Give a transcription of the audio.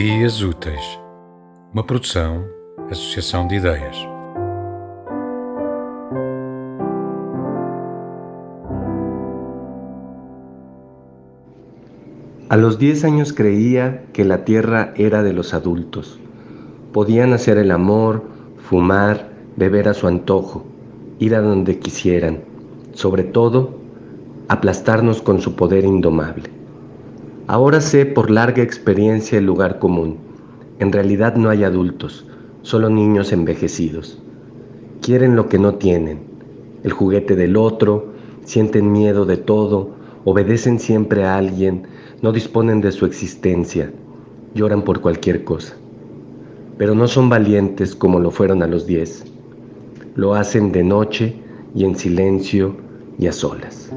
Ideias Úteis, uma produção, associação de ideias. A los 10 años creía que la tierra era de los adultos. Podían hacer el amor, fumar, beber a su antojo, ir a donde quisieran, sobre todo, aplastarnos con su poder indomable. Ahora sé por larga experiencia el lugar común. En realidad no hay adultos, solo niños envejecidos. Quieren lo que no tienen, el juguete del otro, sienten miedo de todo, obedecen siempre a alguien, no disponen de su existencia, lloran por cualquier cosa. Pero no son valientes como lo fueron a los diez. Lo hacen de noche y en silencio y a solas.